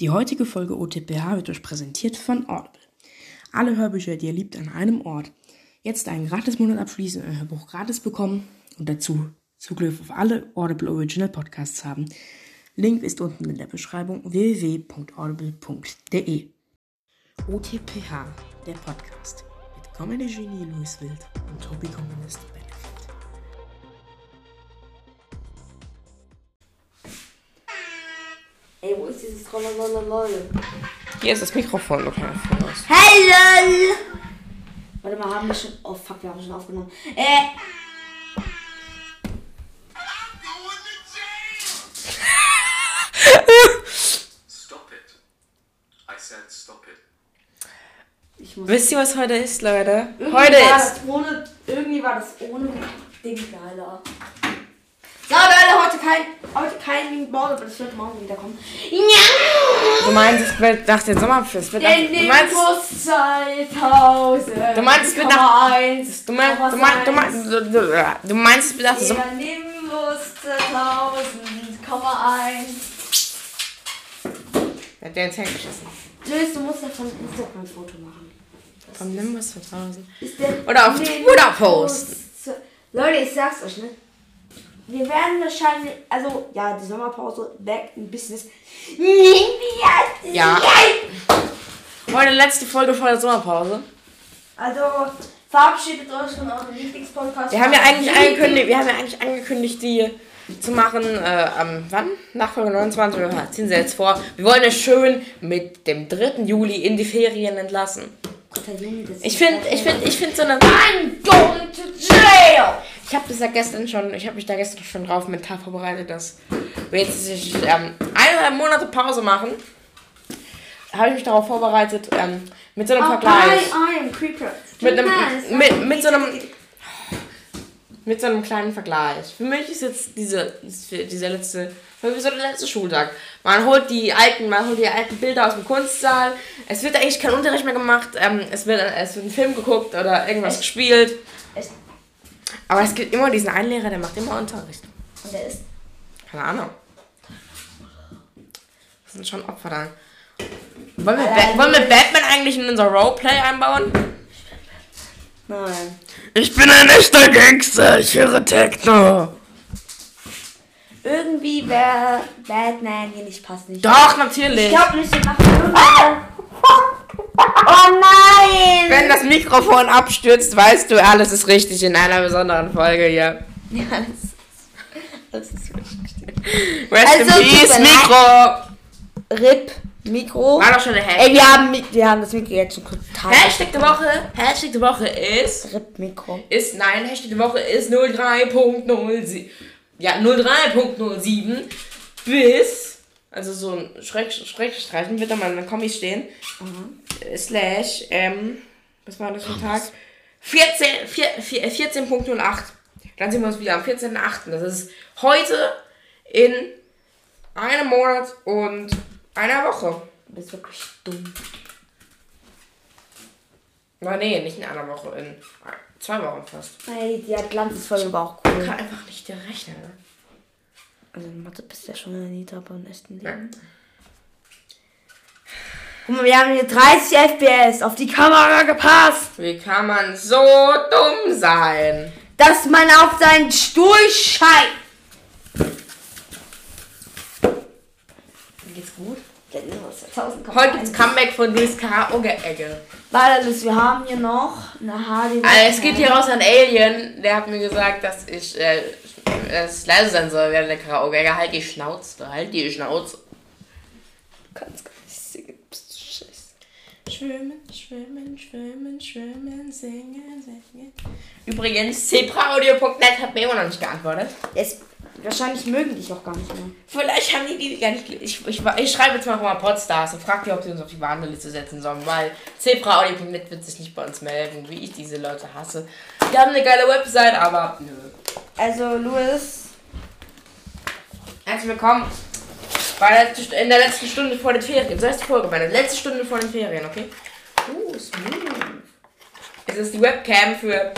Die heutige Folge OTPH wird euch präsentiert von Audible. Alle Hörbücher, die ihr liebt, an einem Ort. Jetzt einen Gratis-Monat abschließen, ein Hörbuch gratis bekommen und dazu Zugriff auf alle Audible Original Podcasts haben. Link ist unten in der Beschreibung www.audible.de. OTPH, der Podcast mit Comedy-Genie Louis Wild und Tobi Ey, wo ist dieses Trollolololol? Hier ist das Mikrofon, du kannst voraus. Hello! Warte mal, haben wir schon. Oh fuck, wir haben schon aufgenommen. Äh. Stop it. I said stop it. Ich muss. Wisst ihr, was heute ist, Leute? Irgendwie Heute ist. Ohne, irgendwie war das ohne Ding geiler. So, Leute, heute kein, heute kein Morgen, aber das wird morgen wieder kommen. Ja! Du meinst, es wird nach den Sommerfest. es wird nach- Du meinst, Nimbus 2000. Du meinst, es wird nach- 1, du meinst, du meinst, du meinst, du, meinst, es wird nach den Sommer. Der Nimbus 2000,1. Ja, der ins Handy geschissen. Luis, du musst davon ein Instagram-Foto machen. Vom Nimbus 2000. Ist der Oder auf Twitter posten. Leute, ich sag's euch, ne? Wir werden wahrscheinlich, also, ja, die Sommerpause, back in business. Ja. Heute letzte Folge vor der Sommerpause. Also, verabschiedet euch von eurem Lieblingspodcast. Wir haben ja eigentlich angekündigt, wir haben ja eigentlich angekündigt, die zu machen, äh, am, wann? Nach Folge 29, wir ziehen sie jetzt vor. Wir wollen es schön mit dem 3. Juli in die Ferien entlassen. Ich finde, ich finde, ich finde so eine. I'm going to jail! Ich habe das ja gestern schon, ich habe mich da gestern schon drauf mental vorbereitet, dass wir jetzt ähm, eineinhalb Monate Pause machen. Habe ich mich darauf vorbereitet, ähm, mit so einem Vergleich. I am creeper. Mit einem, mit, mit so einem, mit so einem kleinen Vergleich. Für mich ist jetzt diese, dieser letzte, für mich so der letzte Schultag. Man holt die alten, man holt die alten Bilder aus dem Kunstsaal. Es wird eigentlich kein Unterricht mehr gemacht. Ähm, es wird, es wird ein Film geguckt oder irgendwas Echt? gespielt. Echt? Aber es gibt immer diesen einen Lehrer, der macht immer Unterricht. Und der ist. Keine Ahnung. Das sind schon Opfer dann. Wollen wir, Ba- wollen wir Batman eigentlich in unser Roleplay einbauen? Nein. Ich bin ein echter Gangster, ich höre Techno. Irgendwie wäre Batman hier nicht passend. Doch, natürlich. Ich glaube nicht, wir machen irgendwann. Oh nein! Wenn das Mikrofon abstürzt, weißt du, alles ist richtig in einer besonderen Folge hier. Ja, das ist, das ist richtig. Rest Also, in Peace, Mikro. RIP, Mikro. War doch schon der Hashtag. Ey, wir haben, wir haben das Mikro jetzt schon total. Hashtag der Woche, Hashtag der Woche ist, RIP, Mikro. ist, nein, Hashtag der Woche ist 03.07. Ja, 03.07 bis, also so ein Schreck, Schreckstreifen wird da mal in den Kommis stehen, äh, slash, ähm, was war das für ein Tag? 14, vier- vier- äh, 14.08. Dann sehen wir uns wieder am 14.08. Das ist heute in einem Monat und einer Woche. Du bist wirklich dumm. Na nee, nicht in einer Woche, in zwei Wochen fast. Ey, die Atlantis-Folge war auch cool. kann einfach nicht der rechnen. Also in Mathe bist du ja schon eine Nita, aber im echten Leben. Guck mal, wir haben hier 30 FPS auf die Kamera gepasst. Wie kann man so dumm sein? Dass man auf seinen Stuhl scheißt. Geht's gut. Der Nimbus 2000 kommt Heute gibt's Comeback von Luis Karaoke-Ecke. Warte, Liz, wir haben hier noch eine HD. Also es geht hier raus an Alien. Der hat mir gesagt, dass ich äh, ich leise sein soll während der Karaoke-Ecke. Halt die Schnauze, halt die Schnauze. Du kannst gar nicht singen, bist du scheiße. Schwimmen, schwimmen, schwimmen, schwimmen, singen, singen. Übrigens, zebraaudio.net hat mir immer noch nicht geantwortet. Es, wahrscheinlich mögen dich auch gar nicht mehr. Vielleicht haben die die gar nicht. Ich, ich, ich schreibe jetzt mal mal Podstars und frage die, ob sie uns auf die Warnliste setzen sollen, weil zebraaudio.net wird sich nicht bei uns melden, wie ich diese Leute hasse. Die haben eine geile Website, aber nö. Also, Louis, Herzlich willkommen in der letzten Stunde vor den Ferien. So heißt die Folge, bei der letzten Stunde vor den Ferien, okay? Uh, smooth. Es ist die Webcam für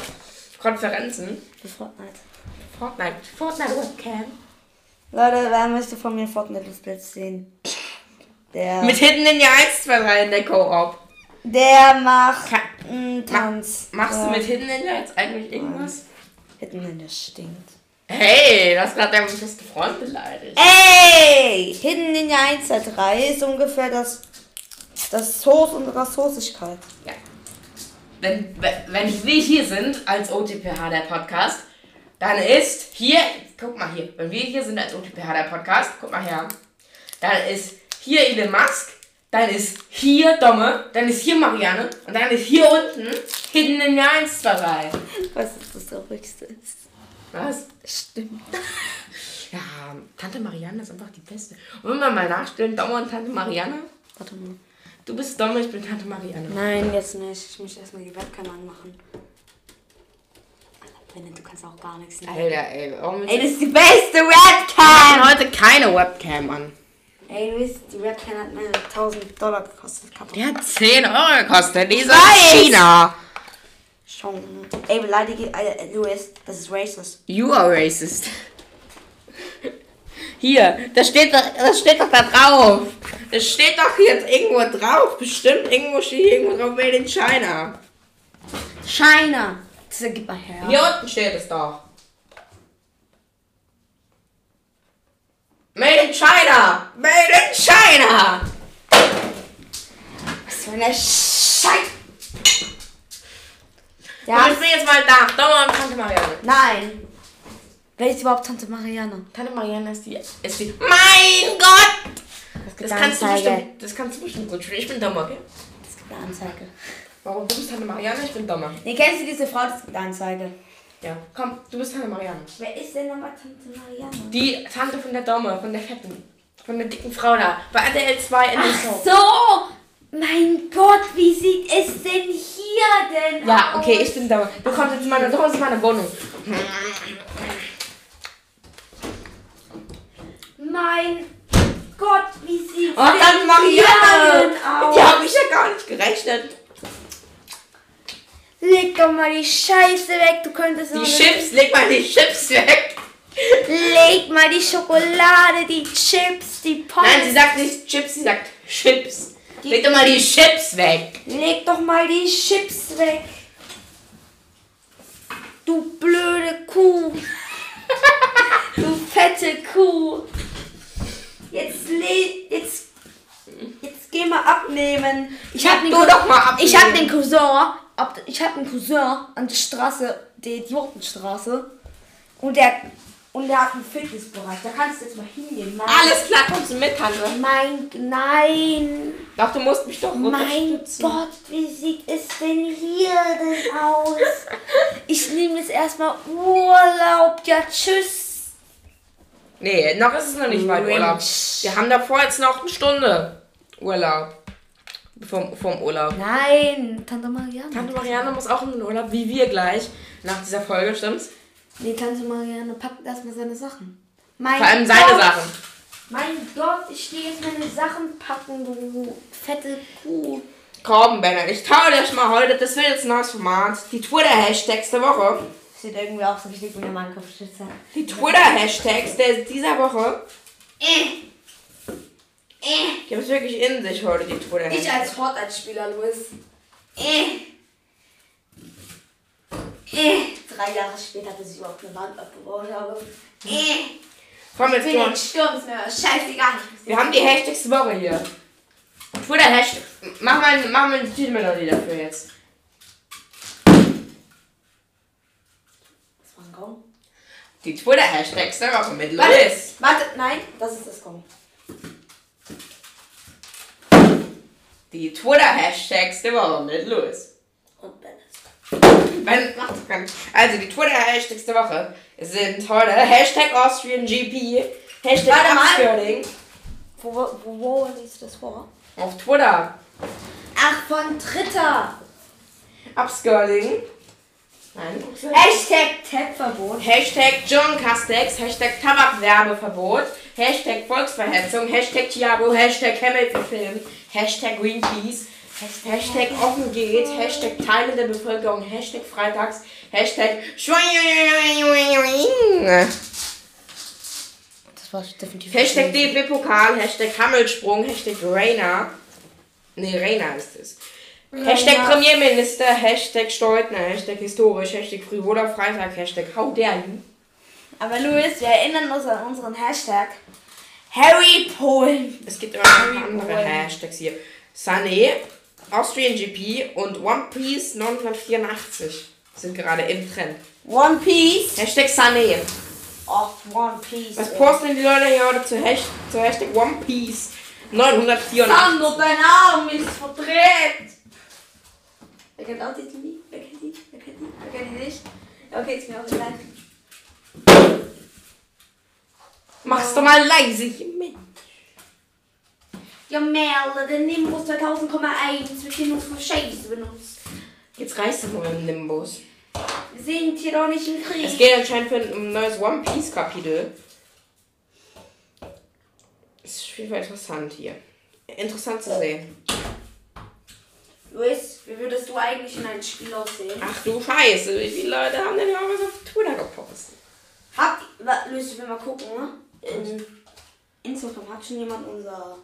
Konferenzen. für Fortnite. Fortnite. Fortnite Webcam. Leute, wer möchte von mir Fortnite-Let's sehen? Der, Mit Hidden in die 1, 2, 3 in der Co-op. der macht Ka- einen Tanz. Machst du mit Hidden Ninja jetzt eigentlich irgendwas? Hidden stinkt. Hey, das hat deinen besten Freund beleidigt. Ey! Hidden Ninja 1 der 3 ist ungefähr das, das Soße unserer Soßigkeit. Ja. Wenn, wenn wenn wir hier sind als OTPH der Podcast, dann ist hier, guck mal hier, wenn wir hier sind als OTPH der Podcast, guck mal her, dann ist hier Elon Musk, dann ist hier Domme, dann ist hier Marianne und dann ist hier unten Hidden in 1, 2, 3. Was ist das Traurigste ist? Was? Stimmt. Ja, Tante Marianne ist einfach die Beste. Und wenn wir mal nachstellen, Domme und Tante Marianne, Warte mal. du bist Domme, ich bin Tante Marianne. Nein, jetzt nicht. Ich muss erstmal die Webcam anmachen. Alter, Brennan, du kannst auch gar nichts. Alter, ey, warum Ey, ist das ist die beste Ich Webcam! heute keine Webcam an? Ey, du weißt, die Webcam hat mir 1000 Dollar gekostet. Kaputt. Die hat 10 Euro gekostet. Die ist aus China. Schon. Ey, beleidige. Äh, Louis, das ist racist. You are racist. Hier, das steht, doch, das steht doch da drauf. Das steht doch jetzt irgendwo drauf. Bestimmt irgendwo steht hier irgendwo drauf Made in China. China. Das gib mal her. Hier unten steht es doch. Made in China. Made in China. Was für eine Scheiße. Ja. Ich bin jetzt mal da. Dauer und Tante Marianne. nein. Wer ist überhaupt Tante Marianne? Tante Marianne ist die. Ist die. Mein Gott! Gibt Das eine kannst, du Anzeige. bestimmt, das kannst du bestimmt gut spielen. Ich bin dummer, okay? Es gibt eine Anzeige. Warum? Du bist Tante Marianne, ich bin dummer. Nee, kennst du diese Frau? Das gibt eine Anzeige. Ja, komm, du bist Tante Marianne. Wer ist denn nochmal Tante Marianne? Die Tante von der Dumme, von der fetten, von der dicken Frau da. Bei RTL 2 in der Show. so! Mein Gott, wie sieht es denn hier denn Ja, aus? okay, ich bin dummer. Du kommst jetzt in meine, du kommst in meine Wohnung. Mein Gott, wie sieht Oh, Tante hier Marianne! denn aus? Die habe ich ja gar nicht gerechnet. Leg doch mal die Scheiße weg, du könntest Die Chips, leg mal die Chips weg. Leg mal die Schokolade, die Chips, die Pommes. Nein, sie sagt nicht Chips, sie sagt Chips. Leg doch mal die Chips weg. Leg doch mal die Chips weg. Du blöde Kuh. du fette Kuh. Jetzt le jetzt jetzt geh mal abnehmen. Ich hab den du doch mal abnehmen. Ich hab den Cousin, ab, ich hab den Cousin an der Straße, der Idiotenstraße und der und der hat einen Fitnessbereich. Da kannst du jetzt mal hingehen. Mein, Alles klar, kommst du mit, Tante? Mein nein. Doch, du musst mich doch Mein. Gott, wie sieht es denn hier denn aus? Ich nehme jetzt erstmal Urlaub. Ja, tschüss. Nee, noch ist es noch nicht weit Urlaub. Wir haben davor jetzt noch eine Stunde Urlaub. Vom, vom Urlaub. Nein, Tante Marianne. Tante Marianne muss auch in den Urlaub, wie wir gleich, nach dieser Folge, stimmt's? Nee, Tante Marianne packt erstmal seine Sachen. Mein Vor allem seine Gott, Sachen. Mein Gott, ich stehe jetzt meine Sachen packen, du fette Kuh. Komm, Bennett, ich taue dir mal heute, das wird jetzt ein neues Format. Die Twitter-Hashtags der Woche. Steht irgendwie auch so richtig in meinem Kopfstütze. Die Twitter-Hashtags der dieser Woche. Äh, äh. Die haben es wirklich in sich heute, die Ich Twitter-Hashtags. als Fortnite-Spieler, Louis. Äh. Äh. Drei Jahre später, bis ich überhaupt eine Wand abgebaut habe. Äh. Komm, jetzt mal. Scheißegal. Wir haben die Hashtags der Woche hier. Twitter-Hashtags. Mach mal, mach mal eine Titelmelodie dafür jetzt. Das war ein Gong. Die Twitter-Hashtags der Woche mit Warte, Louis. warte, nein, das ist das Gong. Die Twitter-Hashtags der Woche mit Louis. Und Dennis. Wenn, macht doch keinen- Also die Twitter-Hashtags der Woche sind heute Hashtag AustrianGP, Hashtag. Upskirting Wo, wo, wo, liest du das vor? auf Twitter. Ach, von Dritter. Upskirting. Nein. Hashtag Tab-Verbot. Hashtag John Castex, Hashtag Tabakwerbeverbot, Hashtag Volksverhetzung, Hashtag Thiago, Hashtag Hamilton-Film, Hashtag Greenpeace, Hashtag offen geht, Hashtag Teile der Bevölkerung, Hashtag Freitags, Hashtag Schwein. Das war definitiv. Hashtag DFB-Pokal, Hashtag Hammelsprung, Hashtag Rainer. Nee, Rainer ist es. Hashtag Premierminister, Hashtag Steutner, Hashtag historisch, Hashtag frivoler Freitag, Hashtag How dare you. Aber Luis, wir erinnern uns an unseren Hashtag. Harry Polen. Es gibt immer noch andere Polen. Hashtags hier. Sunny, Austrian GP und One Piece 984 sind gerade im Trend. One Piece. Hashtag Sunny. Oh, One Piece. Was posten die Leute hier heute zu Hashtag, zu Hashtag One Piece 984? Sandro, dein Arm ist verdreht. Wer kennt auch Lied? Wer kennt die? Wer kennt die? Wer kennt die nicht? Okay, ist mir auch egal. Mach's doch mal leise mit. Ja, Merle, der Nimbus 2000,1 wird hier nur für Scheiße benutzt. Jetzt reißt es mal mit dem Nimbus. Wir sind hier doch nicht im Krieg. Es geht anscheinend für ein neues One Piece Kapitel. Ist auf jeden Fall interessant hier. Interessant zu sehen. Luis, wie würdest du eigentlich in ein Spiel aussehen? Ach du Scheiße, wie viele Leute haben denn überhaupt was auf Twitter gepostet? Habt, Luis, ich will mal gucken, ne? In Instagram hat schon jemand unser...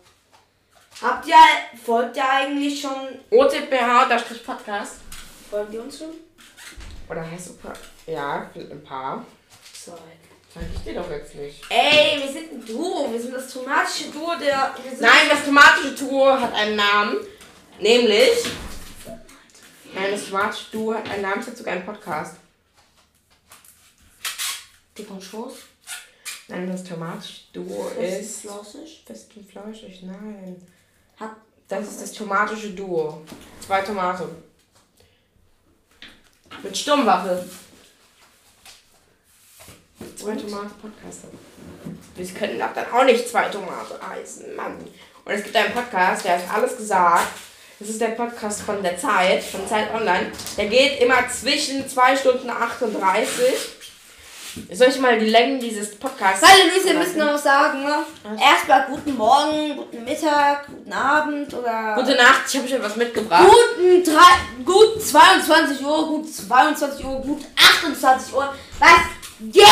Habt ihr, folgt ihr eigentlich schon, OTPH-Podcast. folgt ihr uns schon? Oder heißt super? Ja, ein paar. Zwei. Sag ich dir doch jetzt nicht. Ey, wir sind ein Duo, wir sind das tomatische Duo der... Nein, das tomatische Duo hat einen Namen. Nämlich. Nein, das tomatische Duo hat einen Namen. Es hat sogar einen Podcast. Dick und Schoß. Nein, das tomatische Duo Ist ist. flauschig. Fest und flauschig, nein. Hat Das ist das tomatische Duo. Zwei Tomaten. Mit Sturmwaffe. Zwei Tomaten Podcaster. Wir können doch dann auch nicht zwei Tomaten heißen, Mann. Und es gibt einen Podcast, der hat alles gesagt. Das ist der Podcast von der Zeit, von Zeit Online. Der geht immer zwischen 2 Stunden 38. Soll ich mal die Längen dieses Podcasts... Hallo Luis, wir müssen noch was sagen, ne? Erstmal guten Morgen, guten Mittag, guten Abend oder... Gute Nacht, ich habe schon was mitgebracht. Guten drei, gut 22 Uhr, gut 22 Uhr, gut 28 Uhr. Was geht?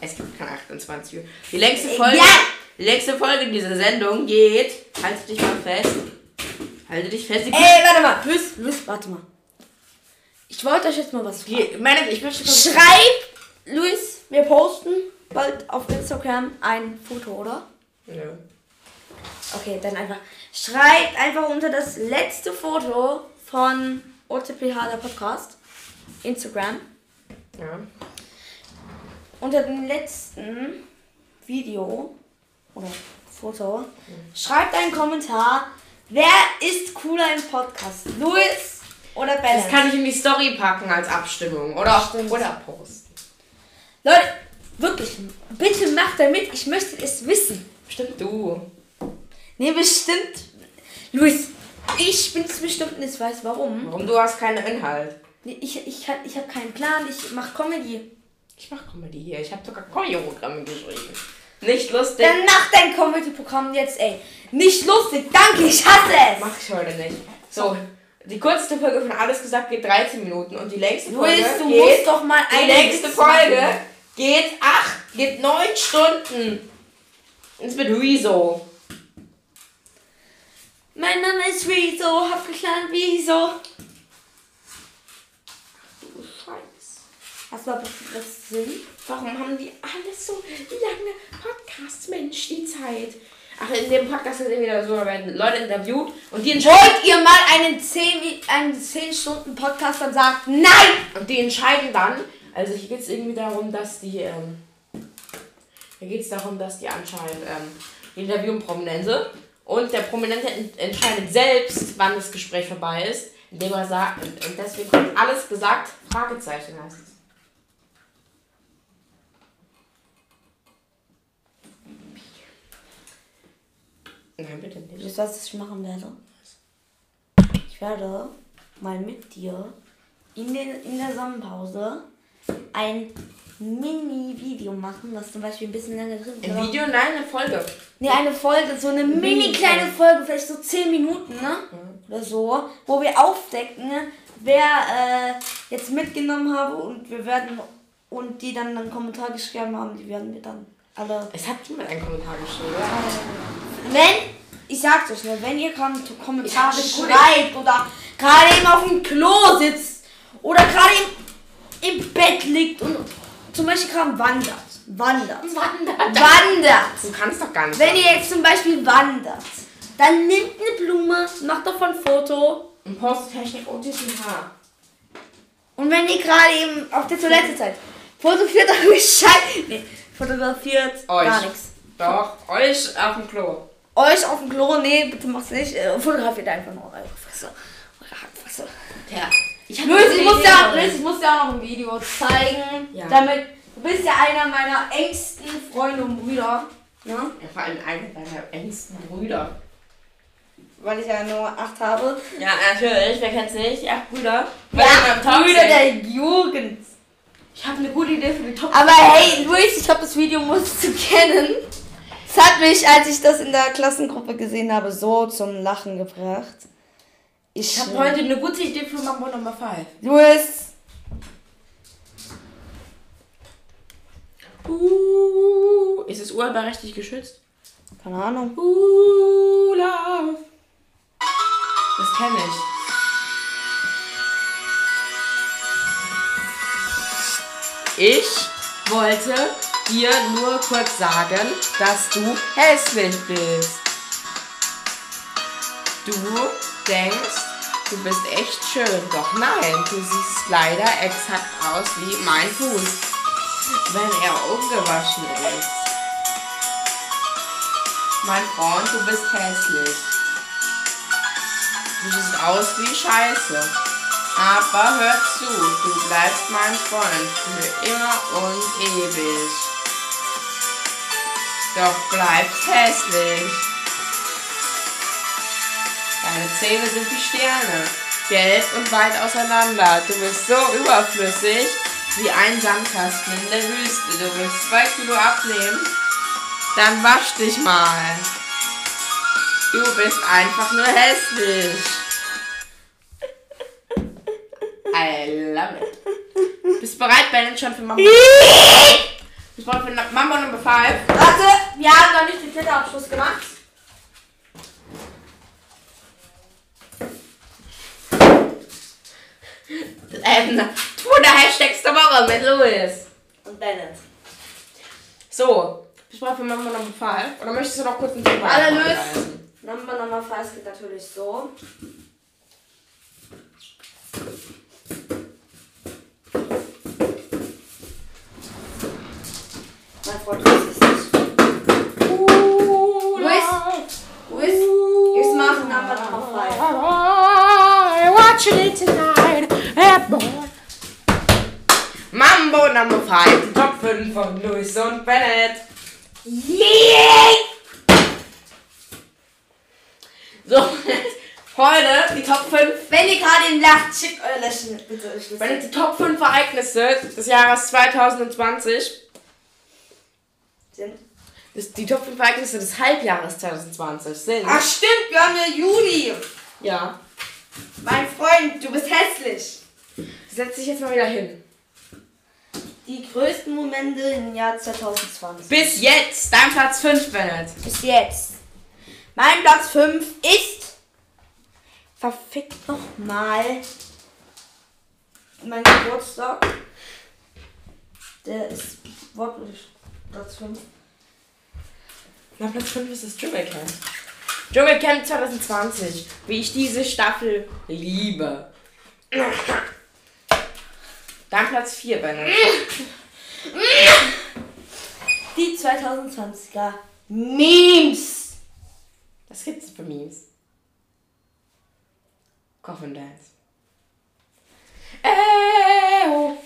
Es gibt keine 28 Uhr. Die längste Folge, Ja. die längste Folge dieser Sendung geht. Halte dich mal fest. Halte dich fest. Ey, warte mal. Luis, Luis, warte mal. Ich wollte euch jetzt mal was fragen. die, meine, ich möchte Schreib, Luis, wir posten bald auf Instagram ein Foto, oder? Nö. Okay, dann einfach. Schreibt einfach unter das letzte Foto von OTPH, der Podcast. Instagram. Ja. Unter dem letzten Video oder Foto. Schreibt einen Kommentar. Wer ist cooler im Podcast? Luis oder Das Balance? kann ich in die Story packen als Abstimmung. Oder Stimmt. oder posten. Leute, wirklich, bitte macht damit. Ich möchte es wissen. Stimmt du. Nee, bestimmt. Luis, ich bin es bestimmt nicht weiß warum. Warum du hast keinen Inhalt? Nee, Ich, ich, hab- ich habe keinen Plan. Ich mache Comedy. Ich mach Comedy hier. Ich habe sogar Choreogramme geschrieben. Nicht lustig. Dann mach dein Comedy-Programm jetzt, ey. Nicht lustig, danke, ich hasse es. Mach ich heute nicht. So, die kürzeste Folge von Alles gesagt geht 13 Minuten und die längste Folge Luis, du geht, musst doch mal die eine längste Witz Folge machen. Geht 8, geht 9 Stunden. Das mit Rezo. Mein Name ist Rezo, hab gelernt Wieso. Du Scheiß. Hast du aber das Sinn? Warum haben die alle so lange Podcasts, Mensch, die Zeit? Ach, in dem Podcast sind wieder so, werden Leute interviewt und die entscheiden, Wollt ihr mal einen 10, Mi- einen 10 Stunden Podcast dann sagt, nein! und die entscheiden dann, also hier geht es irgendwie darum, dass die, ähm, hier geht es darum, dass die anscheinend, ähm, interviewen Prominente und der Prominente ent entscheidet selbst, wann das Gespräch vorbei ist, indem er sagt, und, deswegen wird alles gesagt, Fragezeichen heißt es. Nein, bitte nicht. Wisst ihr, was ich machen werde? Ich werde mal mit dir in, den, in der Sommerpause ein Mini-Video machen, was zum Beispiel ein bisschen länger drin ist. Ein Video? Nein, eine Folge. Nee, eine Folge, so eine mini kleine Folge, vielleicht so 10 Minuten, ne? Oder so, wo wir aufdecken, ne, wer äh, jetzt mitgenommen habe und wir werden und die dann einen Kommentar geschrieben haben, die werden wir dann Alle. Es hat niemand einen Kommentar geschrieben. Wenn, ich sag's euch nur, wenn ihr gerade Kommentare schreibt oder gerade eben auf dem Klo sitzt oder gerade im, im Bett liegt und zum Beispiel gerade wandert. Wandert. Wandert. Wandert. Du kannst doch gar nicht. Wenn ihr jetzt zum Beispiel wandert, dann nimmt eine Blume, macht davon ein Foto Und Posttechnik und TTH. und wenn ihr gerade eben auf der Toilette seid, fotografiert euch Scheiße. Nee, fotografiert Euch. gar nichts. Doch, euch auf dem Klo. Euch auf dem Klo, nee, bitte macht's nicht. Äh, fotografiert einfach nur eure Fresse. Eure Hackfresse. Ja. Ich Luis, ich muss, ja, Luis, ich muss dir auch noch ein Video zeigen. Ja. Damit, du bist ja einer meiner engsten Freunde und Brüder. Ne? Ja, vor allem einer deiner engsten Brüder. Weil ich ja nur acht habe. Ja, natürlich. Wer kennt's nicht? Ja, Brüder. Ja, Brüder Brüder der Jugend. Ich habe eine gute Idee für die Top. Aber hey, Luis, ich glaube, das Video musst du kennen. Es hat mich, als ich das in der Klassengruppe gesehen habe, so zum Lachen gebracht. Ich, habe heute eine gute Idee für Mambo Nummer 5. Luis, Uh, ist es urheberrechtlich geschützt? keine Ahnung. Uh, love. Das kenne ich. Ich wollte dir nur kurz sagen, dass du hässlich bist. Du denkst, du bist echt schön, doch nein, du siehst leider exakt aus wie mein Fuß, wenn er ungewaschen ist. Mein Freund, du bist hässlich. Du siehst aus wie Scheiße. Aber hör zu, du bleibst mein Freund für immer und ewig. Doch bleibst hässlich. Deine Zähne sind wie Sterne, gelb und weit auseinander. Du bist so überflüssig wie ein Sandkasten in der Wüste. Du willst zwei Kilo abnehmen? Dann wasch dich mal. Du bist einfach nur hässlich. I love it. Bist du bereit, Ben, schon für Mambo? Bist du bereit für Mambo Nummer 5? Warte, wir haben noch nicht den Twitter-Abschluss gemacht. Ähm, Twitter Hashtags der Woche mit Louis. Und Bennett. So, du bereit für Mambo Nummer 5? Oder möchtest du noch kurz ein Thema Alle anreißen? Number Nummer 5 geht natürlich so. Mein Freund weiß Mambo Number 5, die Top 5 von Louis und Bennett. Yeah! So, heute die Top 5 Wenn ihr gerade in lacht, schickt euer Lächeln bitte. Jetzt die Top 5 Ereignisse des Jahres 2020, sind. das, die Top 5 Ereignisse des Halbjahres 2020 sind. Ach stimmt, wir haben ja Juli. Ja. Mein Freund, du bist hässlich. Setz dich jetzt mal wieder hin. Die größten Momente im Jahr 2020. Bis jetzt, dein Platz 5, Bennett. Bis jetzt. Mein Platz 5 ist. Verfickt nochmal. Mein Geburtstag. Der ist wortwörtlich Platz 5. Mein Platz 5 ist das Dschungelcamp. Dschungelcamp 2020. Wie ich diese Staffel liebe. Dein Platz 4, Bennett. Die 2020er Memes. Was gibt's für Memes? Coffin Dance. Äh, oh.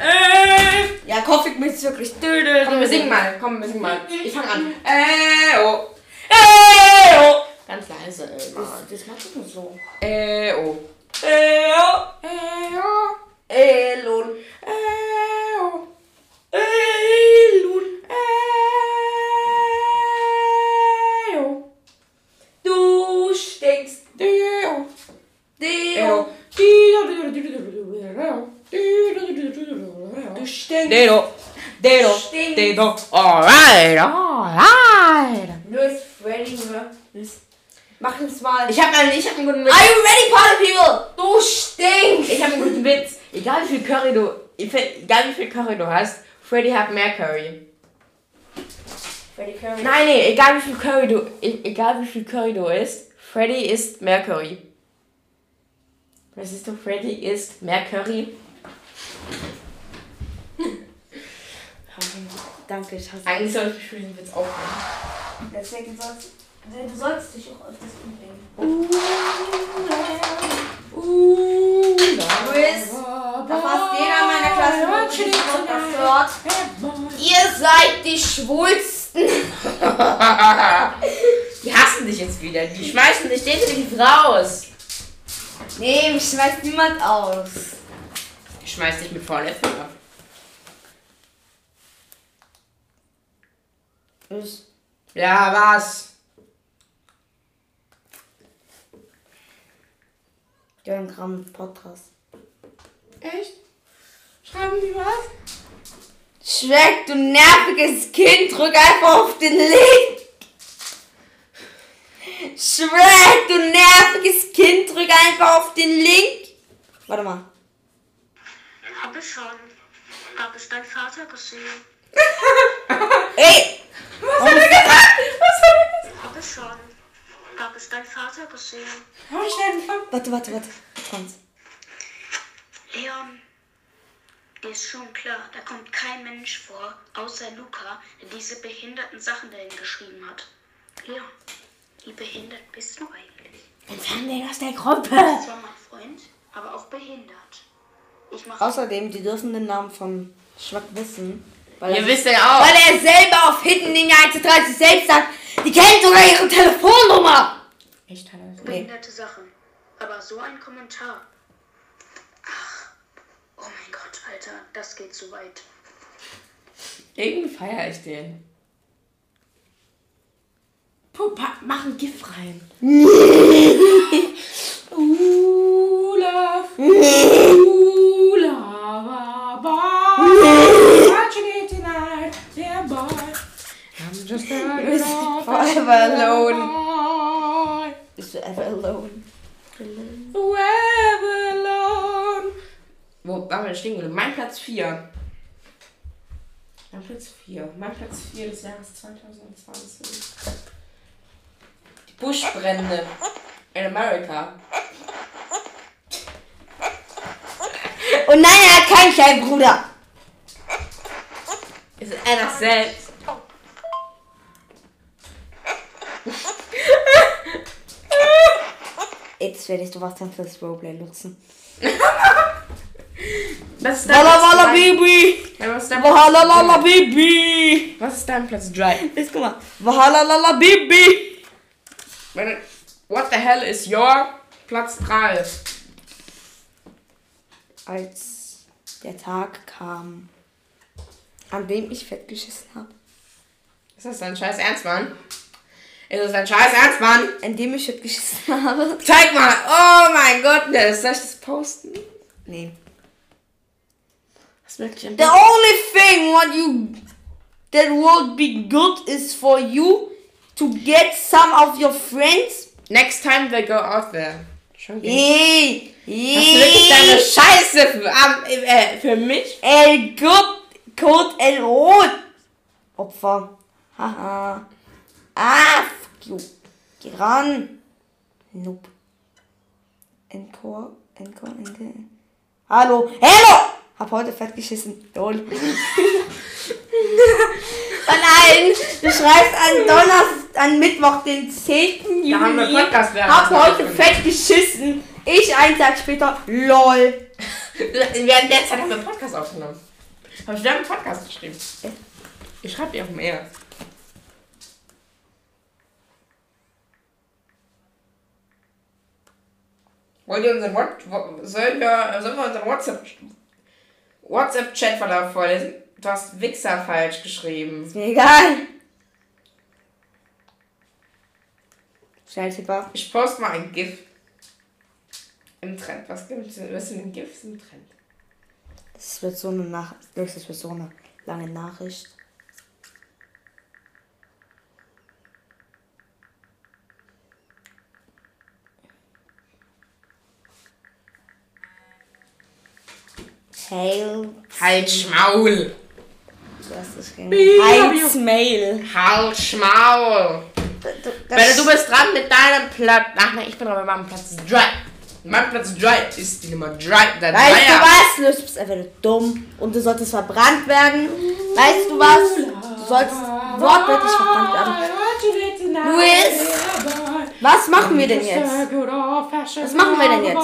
Äh. Ja, Coffee ist wirklich dödel. Komm, wir singen mal. Komm, wir singen mal. Ich fang an. Äh, oh. Äh, oh. Ganz leise, ey. Das, das machst du nur so. Äh, oh. Äh, oh. Äh, oh. Elon. Äh, oh. Elun. Äh, oh. Du stinkst. Deo. Deo. Deo. Du stinkst. Deo. Dedo, Stinkt. Dedo. Alright, alright. Los, Freddy, ne? Los. Mach jetzt mal. Ich hab einen, ich hab einen guten Witz. Are you ready, party people? Du stinkst! Ich hab einen guten Witz. Egal wie viel Curry du, egal wie viel Curry du hast, Freddy hat mehr Curry. Freddy Curry. Nein, nee, egal wie viel Curry du, e- egal wie viel Curry du isst, Freddy isst mehr Curry. Was ist du? Freddy isst mehr Curry. Danke, ich hasse Eigentlich soll ich für den Witz aufhören. Deswegen sollst du sollst dich auch öfters umbringen. Uh, Quiz. Da fast jeder in meiner Klasse den Podcast hört. Ihr seid die Schwulsten. Die hassen dich jetzt wieder. Die schmeißen dich definitiv raus. Nee, mich schmeißt niemand aus. Ich schmeiß dich mit Vorletzten ab. Ja, was? Jörn Gramm Podcast. Echt? Schreiben die was? Schreck, du nerviges Kind, drück einfach auf den Link. Shrek, du nerviges Kind, drück einfach auf den Link. Warte mal. Hab ich schon. Hab ich deinen Vater gesehen? Ey! Was hat er gesagt? Was hat er gesagt? Hab ich schon. Hab ich deinen Vater gesehen? Hab ich schnell gefangen? Warte, warte, warte. Kommt's. Leon, dir ist schon klar, da kommt kein Mensch vor, außer Luca, der diese behinderten Sachen dahin geschrieben hat. Leon, wie behindert bist du eigentlich? Entfernen den aus der Gruppe. Du bist zwar mein Freund, aber auch behindert. Außerdem, die dürfen den Namen von Schwack wissen. Weil Ihr er, wisst ja auch. weil er selber auf Hidden Linie 130 selbst sagt, die kennt sogar ihre Telefonnummer. Echt, er das? behinderte Sachen. Aber so ein Kommentar. Ach, oh mein Gott, Alter, das geht zu weit. Irgendwie feiere ich den. Puh, mach ein GIF rein. Ooh, stehen geblieben? Mein Platz 4. Mein Platz 4. Mein Platz 4 des Jahres 2020. Die Buschbrände in Amerika. Und nein, er hat keinen kleinen Bruder. Ist er das selbst? Jetzt werde ich sowas dann fürs Roleplay nutzen. Was ist dein Walla Platz walla? Bibi! Ja, Was ist dein Platz Wahalalala drei? Bibi! Was ist dein Platz 3? Jetzt guck mal. Wahalalala Bibi! What the hell is your Platz 3? Als der Tag kam, an dem ich fett geschissen habe. Ist das dein scheiß Ernst, Mann? Ist das dein scheiß Ernst, Mann? An dem ich fett geschissen habe. Zeig mal! Oh mein Gott, soll ich das posten? Nee. The only thing what you that would be good is for you to get some of your friends. Next time they go out there. Schon geht. Hey, Hast du wirklich deine Scheiße für, am- äh, für mich? El Gut, Code El Rot. Opfer. Haha. Ah, fuck you. Geh ran. Nope. Encore, Encore, Encore. Hallo, hallo! Hab heute fett geschissen. Lol. Oh nein, du schreibst an Donnerstag, an Mittwoch, den 10. Juni. Da haben wir Podcast Hab heute fett geschissen. Ich einen Tag später. LOL. Während der Zeit haben wir einen Podcast aufgenommen. Hab ich da einen Podcast geschrieben? Ich schreibe dir auch mehr. Wollt ihr unseren What wo- sollen wir, sollen wir unseren WhatsApp WhatsApp Chatverlauf vorlesen? Du hast Wichser falsch geschrieben. Ist mir egal. Schnelltipper. Ich poste mal ein GIF. Im Trend. Was gibt es? Was sind denn GIFs im Trend? Das wird so eine Nacht. Das wird so eine Lange Nachricht. Hail. Halt Schmaul. Du hast es Piep. Hals Mail. Halt Schmaul. Bella, du bist dran mit deinem Platz. Ach nein, ich bin dran mit meinem Platz 3. Mein Platz 3 ist die Nummer 3. Der Weißt Dreier. du was? Du bist einfach dumm und du solltest verbrannt werden. Weißt du was? Du sollst wortwörtlich verbrannt werden. Luis, was machen wir denn jetzt? Was machen wir denn jetzt?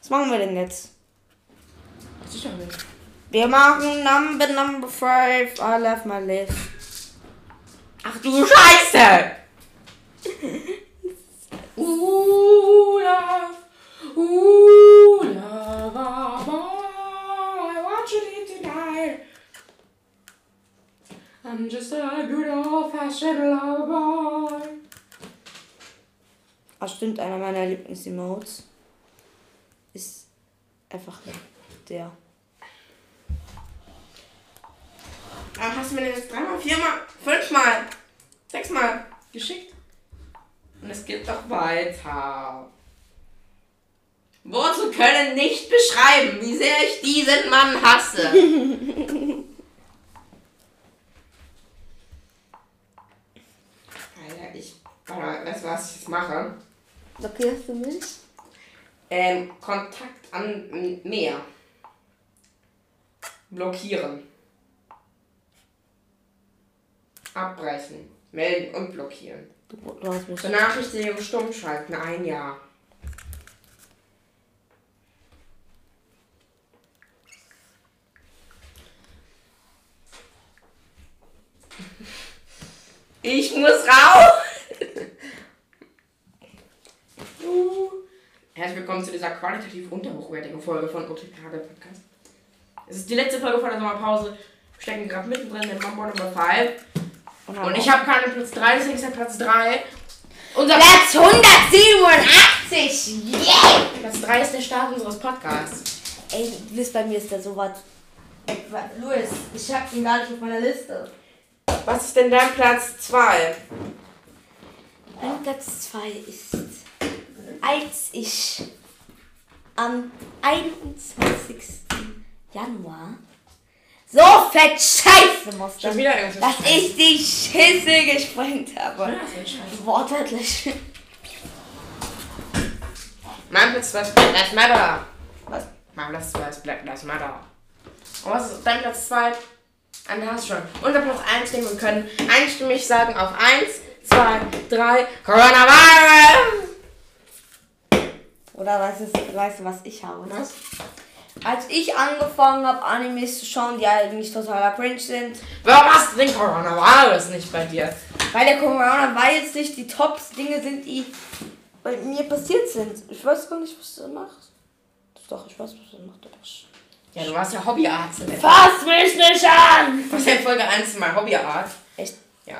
Was machen wir denn jetzt? Wir machen Number Number 5. I love my life. Ach du Scheiße! Ooh, love, ooh, love, boy, what you need tonight? I'm just a good old-fashioned lover boy. Das stimmt, einer meiner Lieblings-Emotes ist einfach der. Aber hast du mir den jetzt dreimal, viermal, fünfmal, sechsmal geschickt? Und es geht doch weiter. Worte können nicht beschreiben, wie sehr ich diesen Mann hasse. Alter, ich. Warte, weißt du, was ich jetzt mache? Blockierst du mich? Ähm, Kontakt an Meer. Blockieren. Abbrechen. Melden und blockieren. Du, du. Benachrichtigung stumm schalten. Ein Jahr. Ich muss raus! Herzlich willkommen zu dieser qualitativ unterhochwertigen Folge von OTK, der Podcast. Es ist die letzte Folge vor der Sommerpause. Wir stecken gerade mittendrin in Mambo Nummer 5. Und ich habe keinen Platz 3, deswegen ist der Platz 3. Unser Platz 187! Yeah! Platz 3 ist der Start unseres Podcasts. Ey, Luis, bei mir ist der so was. Ey, wa- Luis, ich hab ihn gar nicht auf meiner Liste. Was ist denn dein Platz 2? Mein Platz 2 ist, als ich am 21. Januar so fett scheiße musste, Schon wieder irgendwas. dass ich die Schisse gesprengt habe. Wortwörtlich. Mein Platz 2 ist Black Lives Matter. Was? Mein Platz 2 ist Black Lives Matter. Und was ist dein Platz 2? An der hast du schon. Unser Platz 1 nehmen und können einstimmig sagen auf 1, 2, 3, Coronavirus! Oder weißt du, weißt du, was ich habe? Was? Als ich angefangen habe, Animes zu schauen, die eigentlich totaler Cringe sind, Warum hast du den Coronavirus nicht bei dir? weil der Coronavirus nicht die Top-Dinge sind, die bei mir passiert sind. Ich weiß gar nicht, was du machst. Doch, ich weiß, was du machst. Ja, du warst ja Hobbyarzt. Fass mich nicht an! Du warst ja in Folge 1 mal Hobbyarzt. Echt? Ja,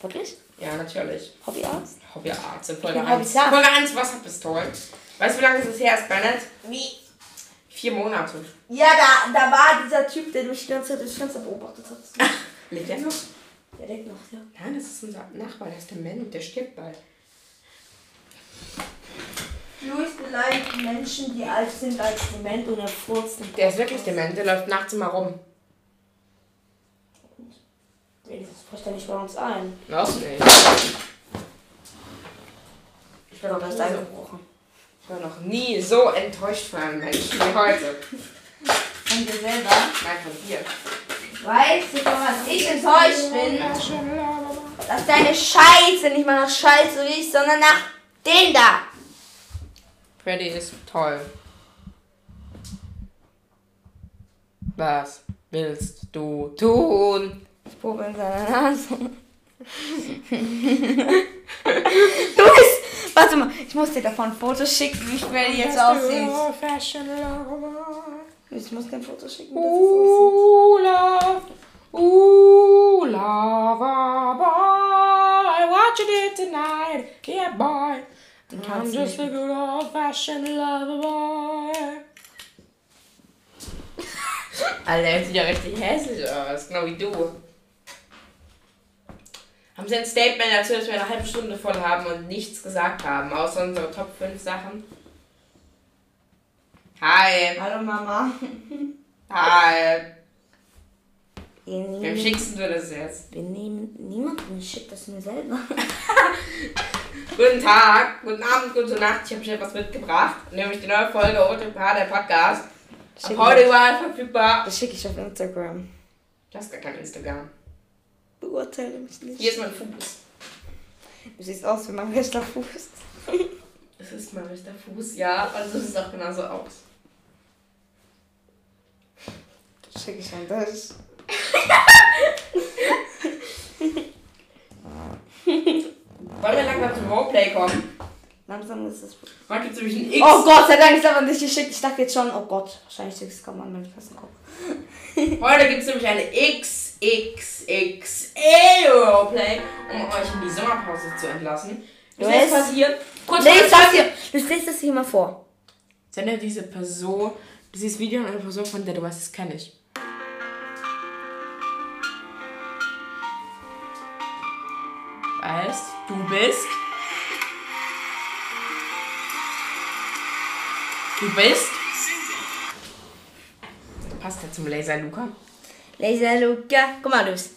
Wirklich? ja, natürlich. Hobbyarzt? Hobbyarzt in Folge bin 1. Hobbyarzt. Folge 1 Wasserpistolen. Weißt du, wie lange ist es her ist, Bennett? Wie? Vier Monate. Ja, da, da war dieser Typ, der mich die ganze Zeit das Fenster beobachtet hat. Lebt der noch? Der denkt noch, ja. Nein, das ist unser Nachbar, der ist dement, der stirbt bald. Louis beleidigt Menschen, die alt sind als dement und er furzt. und- Der ist wirklich dement, der läuft nachts immer rum. Wenigstens spricht er nicht bei uns ein. Was nicht? Ich bin doch erst eingebrochen. Ich war noch nie so enttäuscht von einem Menschen wie heute. Von dir selber. Nein, von dir. Weißt du, von was ich enttäuscht bin? Dass deine Scheiße nicht mal nach Scheiße riecht, sondern nach den da. Freddy ist toll. Was willst du tun? Ich probe in seiner Nase. du bist. Warte mal, ich muss dir davon ein Foto schicken, wie Freddy jetzt aussieht. Ich muss dir ein Foto schicken, wie das aussieht. Ooh, love, ooh, lover boy, what you did tonight, yeah boy. I'm kannst just a good old fashioned lover boy. Alter, der sieht ja richtig hässlich aus. Genau wie du. Haben Sie ein Statement dazu, dass wir eine halbe Stunde voll haben und nichts gesagt haben, außer unsere Top 5 Sachen? Hi. Hallo Mama. Hi. Wem schickst du das jetzt? wir nehmen niemanden, ich schick das mir selber. Guten Tag, guten Abend, gute Nacht. Ich habe hier was mitgebracht. Nämlich die neue Folge OTP, der Podcast. Ab heute überall verfügbar. Das schicke ich auf Instagram. Du hast gar kein Instagram. Beurteile mich nicht. Hier ist mein Fuß. Du siehst aus wie mein rechter Fuß. Das ist mein rechter Fuß, ja. Also sieht es auch genauso aus. Das schicke ich an dich. Wollen wir langsam zum Roleplay kommen? Langsam ist es. Heute gibt es nämlich ein X. Oh Gott sei Dank ist aber nicht geschickt. Ich dachte jetzt schon, oh Gott, wahrscheinlich schickt es kaum an, was gucke. Heute gibt es nämlich eine XXXL Roleplay, um euch in die Sommerpause zu entlassen. Du ist passiert? Kurz mal das hier. Du liest das hier mal vor. Sende diese Person, dieses Video an eine Person, von der du weißt, das kenne ich. Weißt, du bist. Du bist. Passt ja zum Laser Luca. Laser Luca. Guck mal, Luis.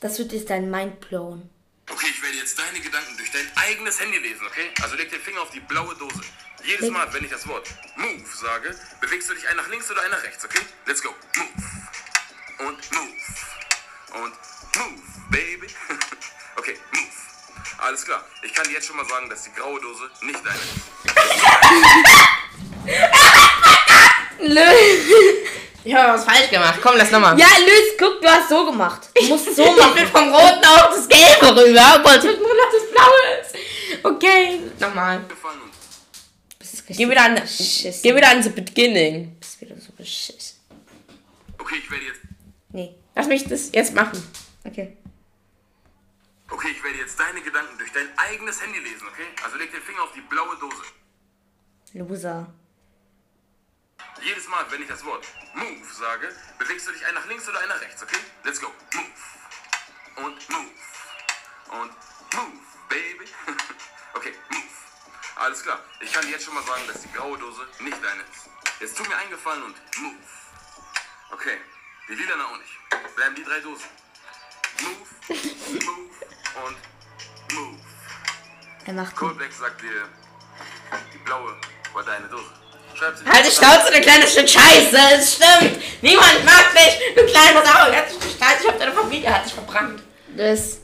Das wird jetzt dein Mind blown. Okay, ich werde jetzt deine Gedanken durch dein eigenes Handy lesen, okay? Also leg den Finger auf die blaue Dose. Jedes Mal, wenn ich das Wort Move sage, bewegst du dich ein nach links oder ein nach rechts, okay? Let's go. Move. Und Move. Und Move, baby. okay, Move. Alles klar. Ich kann dir jetzt schon mal sagen, dass die graue Dose nicht deine ist. Luis. Ich habe was falsch gemacht. Komm, lass nochmal. Ja, Luis, guck, du hast so gemacht. Du musst so Ich machen. bin vom Roten auf das Gelbe rüber, mit nur noch das Blaue ist. Okay, nochmal. Geh wieder an, beschissen. geh wieder an the beginning. Das ist wieder so beschissen. Okay, ich werde jetzt. Nee. Lass mich das jetzt machen. Okay. Okay, ich werde jetzt deine Gedanken durch dein eigenes Handy lesen, okay? Also leg den Finger auf die blaue Dose. Loser. Jedes Mal, wenn ich das Wort Move sage, bewegst du dich ein nach links oder ein nach rechts, okay? Let's go. Move. Und Move. Und Move, baby. okay, Move. Alles klar. Ich kann dir jetzt schon mal sagen, dass die graue Dose nicht deine ist. Jetzt tu mir eingefallen und Move. Okay. Die lilane auch nicht. Bleiben die drei Dosen. Move, Move und Move. Er macht Cold Black sagt dir, die blaue war deine Dose. Halt die Schnauze, du kleines Stück Scheiße. Es stimmt. Niemand mag dich. Du kleiner Sau. Ich hab deine Familie hat dich verbrannt. das.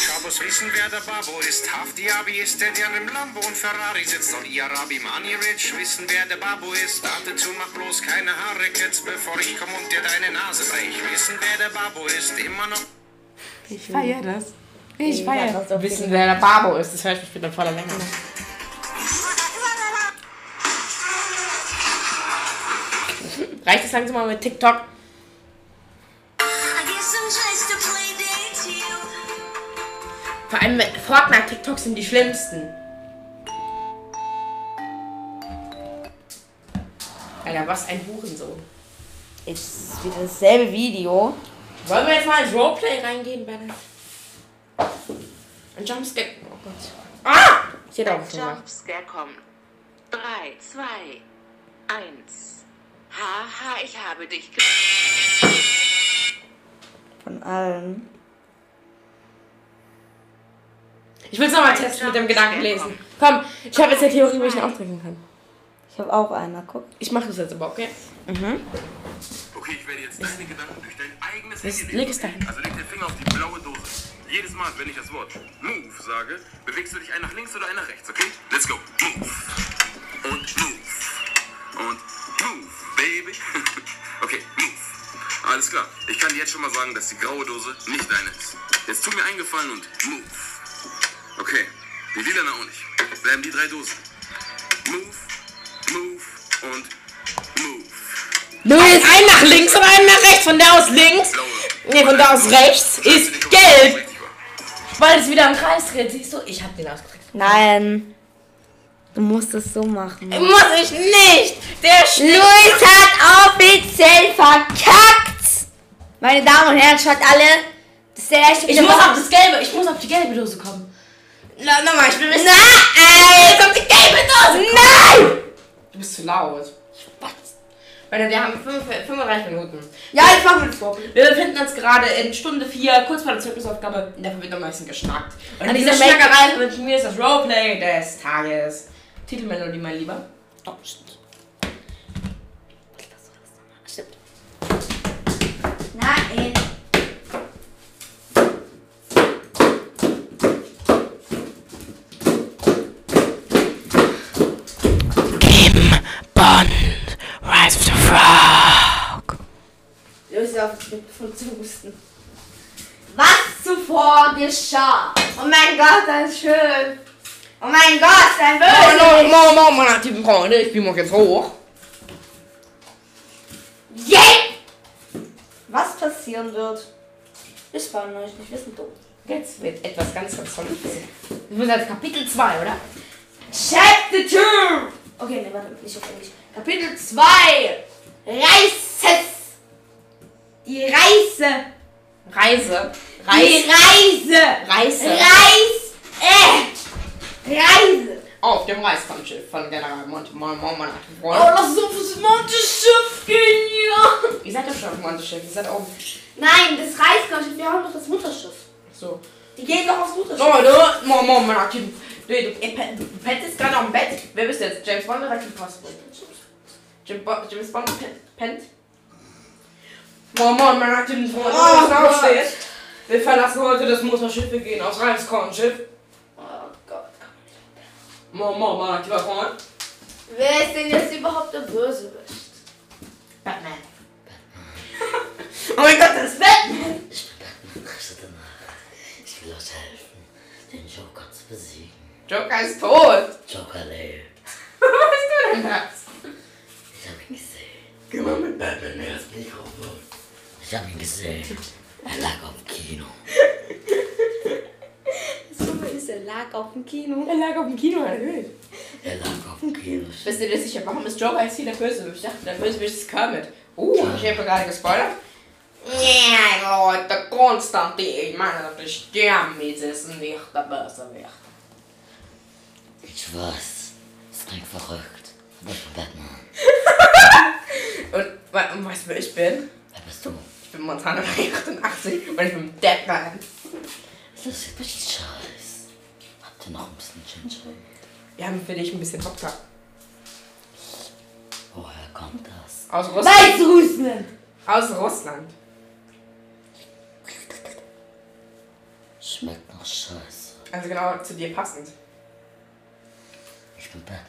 Schabos wissen, wer der Babo ist. Haftiabi ist der, der im Lambo und Ferrari sitzt. Und Arabi Money Rich wissen, wer der Babo ist. Warte zu, mach bloß keine Haare Kids, bevor ich komm und dir deine Nase brech. Wissen, wer der Babo ist. Immer noch. Ich feier das. Ich Ja, das auf Wissen, wer der Babo ist. Das höre ich mich später voller Länge. Reicht es langsam mal mit TikTok? Vor allem mit Fortnite-TikToks sind die schlimmsten. Alter, was ein Hurensohn. Jetzt ist wieder dasselbe Video. Wollen wir jetzt mal ins Roleplay reingehen, Bennett? Ein Jumpscare. Oh Gott. Ah! Ich hätte auch schon. Jumpscare kommt. 3, 2, 1. Haha, ich habe dich ge Von allen. Ich will es nochmal testen mit dem Gedanken lesen. Komm, ich habe jetzt eine Theorie, wie ich ihn ausdrücken kann. Ich habe auch einer, guck. Ich mache das jetzt aber, okay? Okay, ich werde jetzt deine Gedanken durch dein eigenes Handy leg lesen. es dahin. Also leg den Finger auf die blaue Dose. Jedes Mal, wenn ich das Wort Move sage, bewegst du dich ein nach links oder ein nach rechts, okay? Let's go. Move. Und Move. Und Move, baby. okay, Move. Alles klar. Ich kann dir jetzt schon mal sagen, dass die graue Dose nicht deine ist. Jetzt tu mir eingefallen und Move. Okay, die lilane auch nicht. Bleiben die drei Dosen. Move, Move und Move. Luis, ein nach links und einen nach rechts. Von da aus links. Blaue. Nee, von da aus rechts ist gelb. Weil es wieder im Kreis dreht. Siehst du, ich hab den ausgedrückt. Nein. Du musst es so machen. Muss ich nicht! Der steht. Luis hat offiziell verkackt! Meine Damen und Herren, schaut alle. Das ist der erste Ich muss auf das gelbe, ich muss auf die gelbe Dose kommen. Na, nochmal, ich bin ein bisschen. Nein! Jetzt auf die gelbe Dose! Nein! Du bist zu laut. Weil wir haben fünf- 35 Minuten. Ja, machen wir das Wort. Wir befinden uns gerade in Stunde 4, kurz vor der Zeugnisaufgabe. In der Verbindung meisten geschnackt. Und An in dieser Schnackerei wünschen wir das Roleplay des Tages. Titelmelodie, mein Lieber. Oh, stimmt. Stimmt. Nein. Bond, Rise of the Frog. Los auf von zu husten. Was zuvor geschah? Oh mein Gott, das ist schön. Oh mein Gott, ein Böse. Moin, moin, meine aktiven Freunde, ich bin mal jetzt hoch. Yeah! Was passieren wird, wollen wir euch nicht wissen, du. Jetzt wird etwas ganz, ganz Tolles passieren. Das wird als Kapitel 2, oder? Chapter 2! Okay, ne, warte, nicht auf Englisch. Kapitel 2! Reises! Die Reise! Reise. Die Reise! Reise. Reis! Äh! Reise! Auf dem Reiskampfschiff von General Monte. Aktiven Oh, lass uns auf das Monteschiff gehen hier! Ihr seid doch schon auf dem Monteschiff. Ihr seid oben. Nein, das Reiskampfschiff, wir haben doch das Mutterschiff. So. Die gehen doch aufs Mutterschiff. Leute, meine aktiven. Du, du, du pennst gerade dem Bett. Wer bist du jetzt? James Bond oder Kim Possible? James Bond pen- pennt. Moin, moin, meine aktiven Freunde. Oh aufstehen. Wir verlassen heute das Mutterschiff. Wir gehen aufs Reiskampfschiff. Oh Gott. Moin, moin, mein aktiver Freund. Wer ist denn jetzt überhaupt der Bösewicht? Batman. oh mein Gott, das ist Batman. Kriegst du danach? Ich will euch helfen, den Joker zu besiegen. Joker ist tot. Joker lebt. Wo bist du denn das? Ich hab ihn gesehen. Geh mal mit Batman her. Das Mikrofon. Ich hab ihn gesehen. Er lag auf dem Kino. So ist er lag auf dem Kino. Er lag auf dem Kino erhöht. Er lag auf dem Kino. Bist du dir sicher, warum ist Joker jetzt hier der Bösewicht? Ich dachte, der Bösewicht ist Kermit. Uh, ich habe gerade gespoilert. Ja, Leute, Konstantin, ich meine, das Kermit ist nicht der Bösewicht. Ich weiß. Es klingt verrückt. Aber ich bin Batman. Und weißt du, wer ich bin? Wer bist du? Ich bin Montana 88 und ich bin Batman. Das ist richtig scheiß. Habt ihr noch ein bisschen Ginger? Wir haben für dich ein bisschen Wodka. Woher kommt das? Aus Russland. Weißrussland! Aus Russland. Schmeckt noch scheiße. Also genau zu dir passend. Ich bin Batman.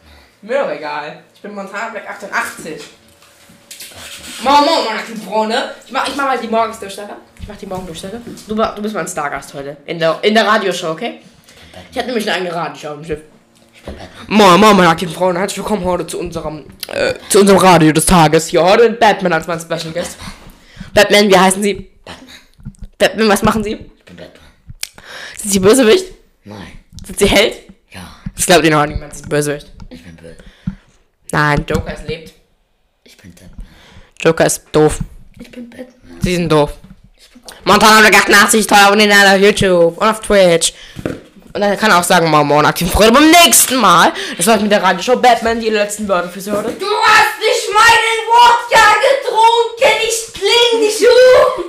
Mir doch egal. Ich bin Montana Black 88. Morgen, morgen, meine aktiven Freunde. Ich mach, ich mach mal die Morgensdurchstärker. Ich mach die Morgendurchstärker. Du, du bist mein Stargast heute. In der, in der Radioshow, okay? Ich hatte nämlich eine eigene Radioshow dem Schiff. Ich bin Batman. Moin, moin, meine aktiven Freunde. Herzlich willkommen heute zu unserem, äh, zu unserem Radio des Tages. Hier heute mit Batman als mein Special Guest. Batman, wie heißen Sie? Batman. Batman, was machen Sie? Ich bin Batman. Sind Sie Bösewicht? Nein. Sind Sie Held? Ja. Das glaubt Ihnen auch niemand. Sie sind Bösewicht. Ich bin böse. Nein, Joker ist lebt. Joker ist doof. Ich bin Batman. Sie sind doof. Montana Black 88, toll abonnieren auf YouTube und auf Twitch. Und dann kann er auch sagen, Mama und aktiven Freunde beim nächsten Mal. Das war's mit der Radioshow Batman, die letzten Wörter für Sie heute. Du hast nicht meinen Wodka getrunken! Ich kling dich um!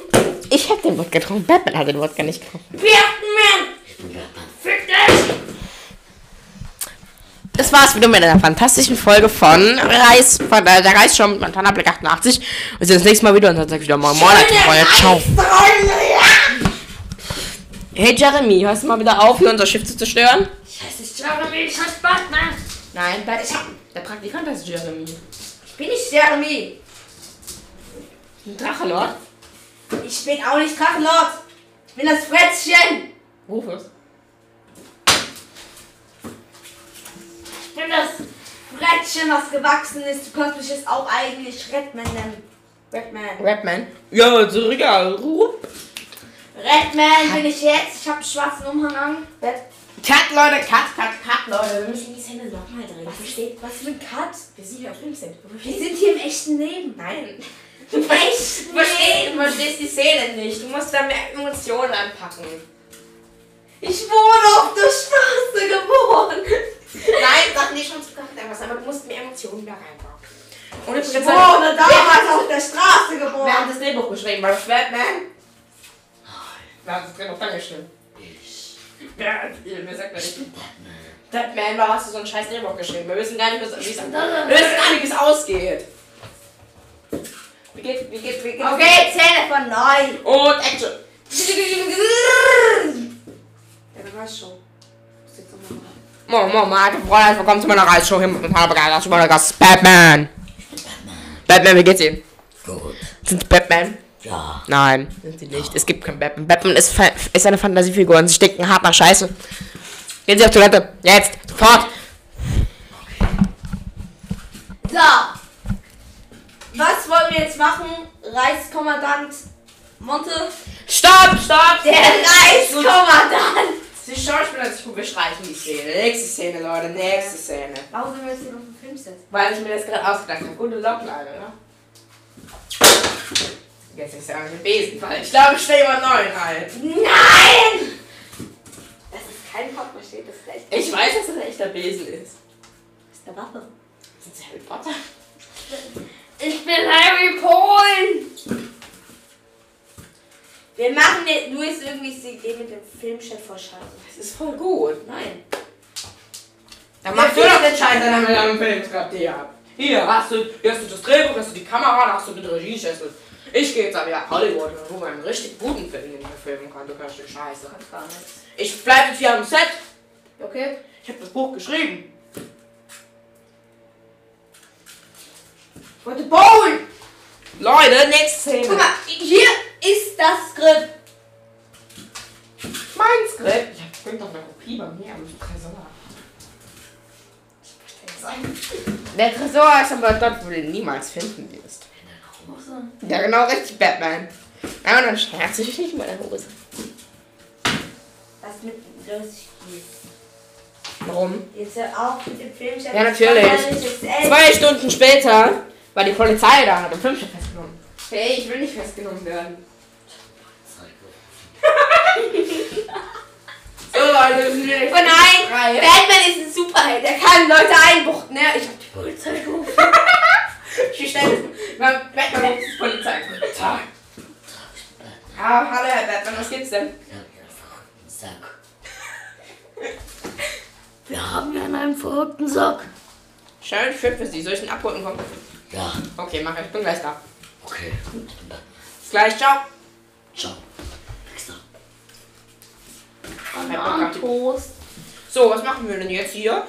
Ich hab den Wodka getrunken, Batman hat den Wodka nicht getrunken. Batman! Ich bin Batman. Fick dich! Das war's wieder mit einer fantastischen Folge von Reis, von der, der Reisshow mit Montana Black 88. Wir sehen uns nächstes Mal wieder und dann sag ich wieder mal Moin, Freunde, ciao. Hey Jeremy, hörst du mal wieder auf, hier unser Schiff zu zerstören? Ich heiße Jeremy, ich heiße Batman! Nein, Batman. Der Praktikant heißt Jeremy. Ich bin nicht Jeremy! Ein Drachenlord? Ich bin auch nicht Drachenlord! Ich bin das Frettchen! Rufus. Ich bin das Frettchen, was gewachsen ist. Du kannst mich jetzt auch eigentlich Redman nennen. Redman. Rapman? Ja, ist egal. Rup. Redman bin ich jetzt. Ich habe einen schwarzen Umhang an. Bett. Cut, Leute, cut, cut, cut, Leute. Wir müssen die Szene nochmal drehen. Was steht? Was für ein Cut? Wir sind hier auf Film sind. Wir sind hier im echten Leben. Nein. Im Du verstehst, echten du verstehst, Leben. du verstehst die Szene nicht. Du musst da mehr Emotionen anpacken. Ich wurde auf der Straße geboren. Nein, sag nicht schon zu was, aber du musst mehr Emotionen da reinbauen. Und Ich wurde damals auf der Straße geboren. wer hat das Drehbuch geschrieben? War das Batman? Wer hat das Drehbuch dann geschrieben? Ich Wer, wer sagt das? bin Batman. Batman, warum hast du so ein scheiß Drehbuch geschrieben? Wir wissen gar nicht, wie es wir wissen gar nicht, wie es ausgeht. Wie geht, wie geht, wie geht Okay, Zähne von neu. Und Action. Ja, du weißt schon. Moin, moin, meine Freunde, willkommen zu meiner Reisshow hier mit Begeisterung, zu meiner Gast Batman. Batman, wie geht's Ihnen? Gut. Sind Sie Batman? Ja. Nein, sind sie nicht. Es gibt keinen Batman. Batman ist, ist eine Fantasiefigur und sie stinken hart nach Scheiße. Gehen Sie auf Toilette. Jetzt. Sofort. So. Was wollen wir jetzt machen? Reichskommandant Monte? Stopp, stopp. Der Reichskommandant! Die Schauspieler sich gut bestreichen die Szene. Nächste Szene, Leute. Nächste Szene. Warum sind wir jetzt hier auf dem Filmset? Weil ich mir das gerade ausgedacht habe. Gute Locklage, ne? Jetzt ist ja auch ein Besenfall. Ich glaube, ich stelle jemand neuen ein. Nein! Das ist kein steht das recht. Ich weiß, dass das ein echter Besen ist. Das ist eine Waffe. Sind Sie Harry Potter? Ich bin Harry Polen! Wir machen jetzt nur jetzt irgendwie die Idee mit dem Filmchat voll scheiße. Das ist voll gut. Nein. Dann mach du doch den Scheiß dann mit deinem Filmskript hier. Hier hast du, hier hast du das Drehbuch, hast du die Kamera, da hast du den Regieschessel. Ich gehe jetzt aber ja Hollywood, wo man einen richtig guten Film den ich filmen kann. Du kannst die Scheiße. Gar nichts. Ich bleib jetzt hier am Set. Okay? Ich habe das Buch geschrieben. Ich wollte bauen! Leute, nächste Szene. Guck mal, hier ist das Skript. mein Skript. Ich hab doch eine Kopie bei mir am Tresor. Der Tresor ist aber dort, wo du ihn niemals finden wirst. Ja, genau richtig, Batman. Ja, und dann schmerzt sich nicht mal der Hose. Was mit los hier? Warum? Jetzt hör auf mit dem Filmchat. Ja, natürlich. Zwei Stunden später war die Polizei da und hat den Filmchef festgenommen. Hey, ich will nicht festgenommen werden. So, Leute, wir sind wieder Oh nein! frei. Batman ist ein Superheld, der kann Leute einbuchten. Ne? Ich hab die Polizei gerufen. Ich stelle Batman ruft die Polizei. Guten Tag. Ah, hallo Herr Batman, was gibt's denn? Ich hab hier einen verrückten Sack. Wir haben hier einen verrückten Sack. Schön, schön für Sie. Soll ich ihn abholen kommen? Ja, Okay, mach ich. Ich bin gleich da. okay. Gut, ich bin da. Bis gleich, ciao. Ciao. Nächster. Toast. So, was machen wir denn jetzt hier?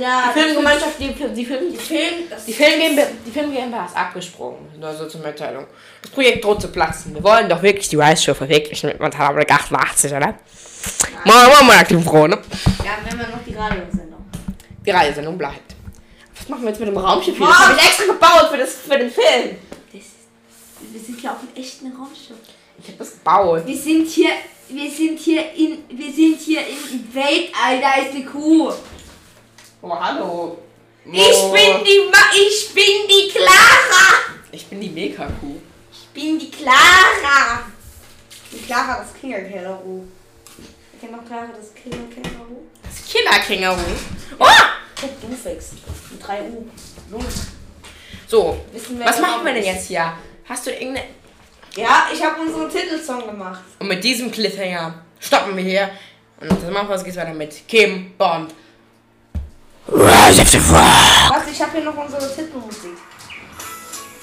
Ja, Die Filmgemeinschaft, die, die, Film, die, Film, die, Film GmbH, die Film GmbH ist abgesprungen. Nur so zur Mitteilung. Das Projekt droht zu platzen. Wir wollen doch wirklich die Rice Show verwirklichen mit Montanabrik 88, oder? Moin, moin, moin, aktiv froh, ne? Ja, wenn wir noch die Radiosendung. Die Radiosendung bleibt. Was machen wir jetzt mit dem Raumschiff hier? Das habe ich extra gebaut für, das, für den Film. Das wir sind hier auf einem echten Raumschiff. Ich habe das gebaut. Wir sind hier, wir sind hier in, wir sind hier im Weltall, da ist eine Kuh. Oh, hallo. Ich bin die, Ma ich bin die Clara. Ich bin die Mega-Kuh. Ich bin die Clara. Die Clara, das Kinderkänguru. Ich kenne noch Clara, das Kinderkänguru. Das Killer-Känguru. Oh! Guck, du fix. Mit 3 U. So, Wissen was wer machen wir denn jetzt hier? Hast du irgendeine... Ja, ich habe unseren Titelsong gemacht. Und mit diesem Cliffhanger stoppen wir hier. Und das machen wir, geht's weiter mit Kim Bond. Rise of the Frog. Was? Ich habe hier noch unsere Titelmusik.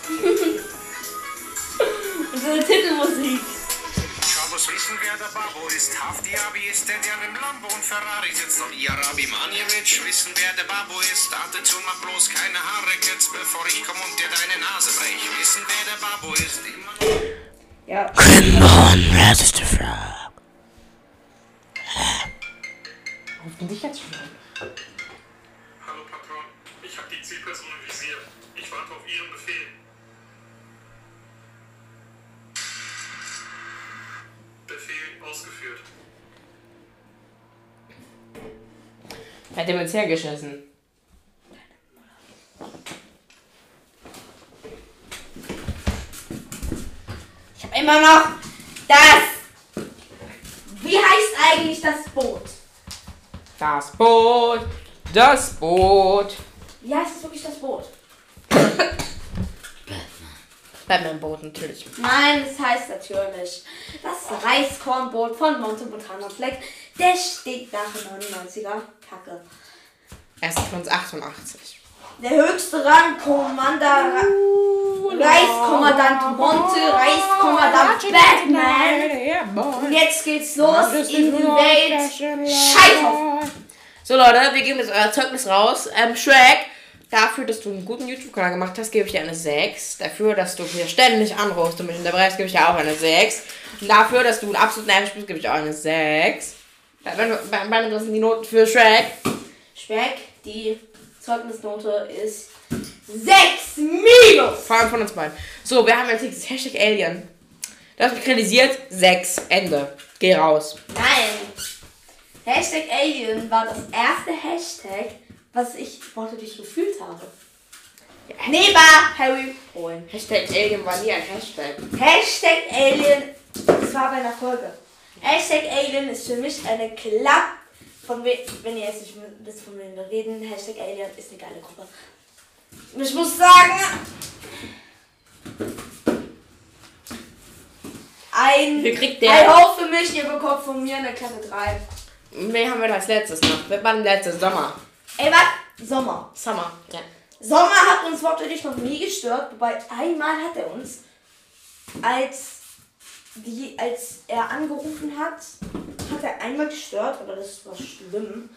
unsere Titelmusik. Schabos wissen, wer der Babo ist. Hafti Abi ist der, der im Lambo und Ferrari sitzt. Und ihr Abi Manjevic wissen, wer der Babo ist. Dachte zu, mach bloß keine Haare jetzt, bevor ich komm und dir deine Nase brech. Wissen, wer der Babo ist. Immer Ja. Kim Bond, Rise of the Ins hergeschissen. Ich habe immer noch das. Wie heißt eigentlich das Boot? Das Boot, das Boot. Wie heißt es wirklich das Boot? Batman-Boot natürlich. Nein, es heißt natürlich das Reiskornboot von Monte Montana Fleck. Der steht nach 99er Kacke. Erst von uns 88. Der höchste Rang, Commander Reichskommandant Monte, Reichskommandant Batman. Und jetzt geht's los in die Welt. Scheiß So Leute, wir geben jetzt euer Zeugnis raus. Ähm, Shrek, dafür, dass du einen guten YouTube-Kanal gemacht hast, gebe ich dir eine 6. Dafür, dass du mir ständig anrufst und mich unterbrechst, gebe ich dir auch eine 6. Und dafür, dass du einen absoluten nervig bist, gebe ich auch eine 6. Wenn du, bei, bei, das sind die Noten für Shrek. Speck, die Zeugnisnote ist 6 minus. Vor allem von uns beiden. So, wir haben als nächstes Hashtag Alien. Du hast mich kritisiert. 6. Ende. Geh raus. Nein. Hashtag Alien war das erste Hashtag, was ich wortwörtlich gefühlt habe. Neben Harry Polen. Hashtag Alien war nie ein Hashtag. Hashtag Alien, das war bei einer Folge. Hashtag Alien ist für mich eine Klapp. Von we wenn ihr jetzt nicht wisst, von wem wir reden, Hashtag Alien ist eine geile Gruppe. Ich muss sagen, ein kriegt der- ein Hauch für mich, ihr bekommt von mir eine Klappe 3. Wen haben wir als letztes noch? Wir waren letztes Sommer. Ey, was? Sommer. Sommer. Ja. Sommer hat uns wortwörtlich noch nie gestört, wobei einmal hat er uns, als, die, als er angerufen hat, hat er einmal gestört, aber das war schlimm.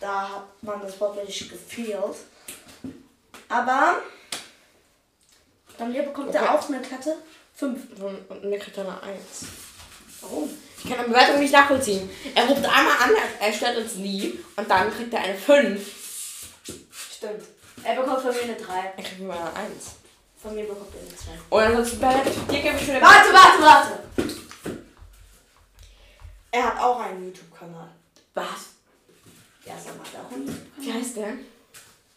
Da hat man das wortwörtlich gefehlt. Aber dann bekommt Okay. er auch eine Klatte 5. Und, und mir kriegt er eine 1. Warum? Ich kann die Bewertung nicht nachvollziehen. Er ruft einmal an, er stört uns nie. Und dann kriegt er eine 5. Stimmt. Er bekommt von mir eine 3. Er kriegt immer eine 1. Von mir bekommt er eine 2. Und ansonsten bei dir gebe ich schon eine Warte, warte, warte! Er hat auch einen YouTube-Kanal. Was? Ja, sag mal, auch einen YouTube-Kanal. Wie heißt der?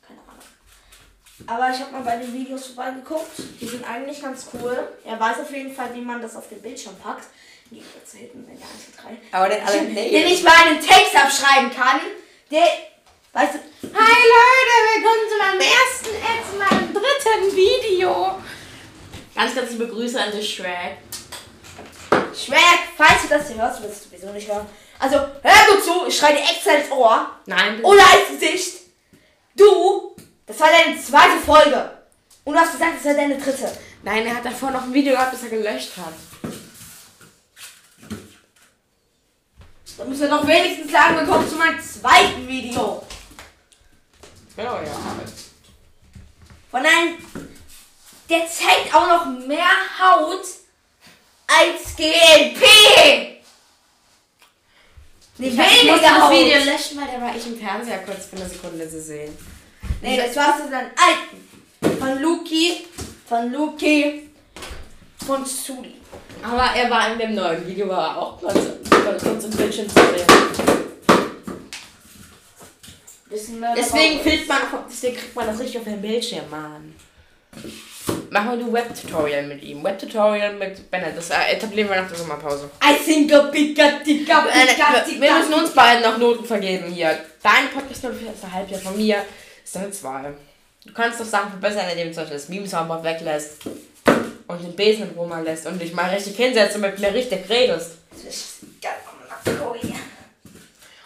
Keine Ahnung. Aber ich habe mal bei den Videos vorbeigeguckt. Die sind eigentlich ganz cool. Er weiß auf jeden Fall, wie man das auf den Bildschirm packt. Gegensatz zu hinten in der 1 zu 3. Aber der alle Der nicht mal einen Text abschreiben kann. Der, weißt du, Hi Leute, willkommen zu meinem ersten, zu meinem dritten Video. Ganz, ganz liebe Grüße an dich, Shrek. Schwerk, falls du das hier hörst, du wirst es sowieso nicht hören. Also, hör gut zu, ich schreie dir extra ins Ohr. Nein, Oder als Gesicht. Du, das war deine zweite Folge. Und du hast gesagt, das war deine dritte. Nein, er hat davor noch ein Video gehabt, das er gelöscht hat. Dann müssen wir doch wenigstens sagen, willkommen zu meinem zweiten Video. Genau, ja. Von einem, der zeigt auch noch mehr Haut als GLP. Nicht Ich muss weniger das. Video löschen, weil da war ich im Fernseher kurz für eine Sekunde zu sehen. Nee, das war's zu deinen alten. Von Luki, von Luki, von Suli. Aber er war in dem neuen Video, war er auch kurz, kurz, im Bildschirm zu sehen. Deswegen filmt man, deswegen kriegt man das richtig auf den Bildschirm, Mann. Machen wir ein Web-Tutorial mit ihm. Web-Tutorial mit Bennett. Das äh, etablieren wir nach der Sommerpause. I think a pika tika pika wir, wir müssen uns beiden noch Noten vergeben hier. Dein Podcast-Note ist eine Halbjahr von mir. Ist eine 2. Du kannst doch Sachen verbessern, indem du zum Beispiel das Meme-Soundboard weglässt. Und den Besen im Roma lässt und dich mal richtig hinsetzt und mit mir richtig redest. Das ist.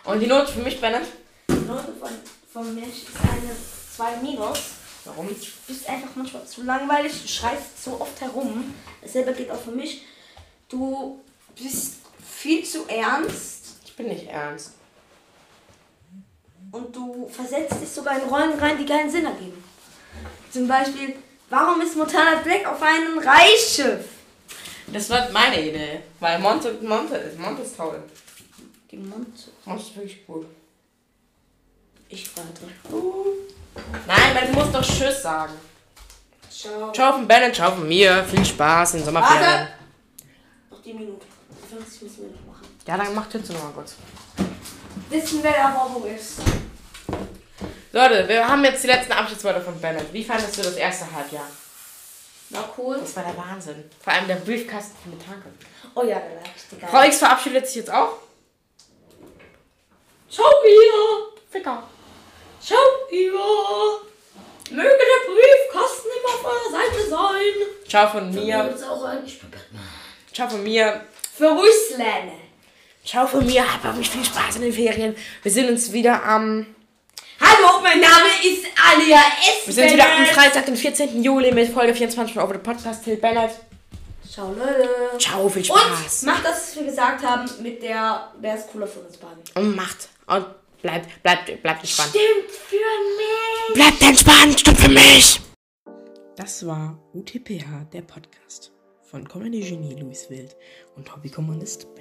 Und die Note für mich, Bennett? Die Note von, von mir ist eine 2 minus. Warum? Du bist einfach manchmal zu langweilig, du schreist so oft herum. Dasselbe geht auch für mich. Du bist viel zu ernst Ich bin nicht ernst. und du versetzt dich sogar in Rollen rein, die keinen Sinn ergeben. Zum Beispiel, warum ist Montana Black auf einem Reichsschiff? Das wird meine Idee. Weil Monte, Monte ist. Monte ist toll. Die Monte. Monte ist wirklich gut. Ich warte. Nein, du musst doch Tschüss sagen. Ciao. Ciao von Bennett, ciao von mir. Viel Spaß in Sommerferien. Warte! Noch die Minute. 50 müssen wir noch machen. Ja, dann mach Tütze noch mal kurz. Wissen, wer der Bobo ist. Leute, wir haben jetzt die letzten Abschiedsworte von Bennett. Wie fandest du das erste Halbjahr? War cool. Das war der Wahnsinn. Vor allem der Briefkasten mit Tanke. Oh ja, der war richtig geil. Frau X verabschiedet sich jetzt auch. Schau wieder. Ficker. Schau wieder. Möge der Briefkasten immer auf eurer Seite sein. Ciao von mir. Ciao von mir. Für Russland. Ciao von mir. Habt euch viel Spaß in den Ferien. Wir sehen uns wieder am... Hallo, mein Name ist Alia S. Wir sind wieder am Freitag, den 14. Juli mit Folge 24 von Over the Podcast. Till Bennett. Ciao, Leute. Ciao, viel Und Spaß. macht das, was wir gesagt haben, mit der, wer ist cooler für uns beiden. Und macht. Und bleibt, bleibt, bleibt entspannt. Stimmt für mich. Bleibt entspannt, stimmt für mich. Das war UTPH, der Podcast von Comedy Genie Louis Wild und Hobbykommunist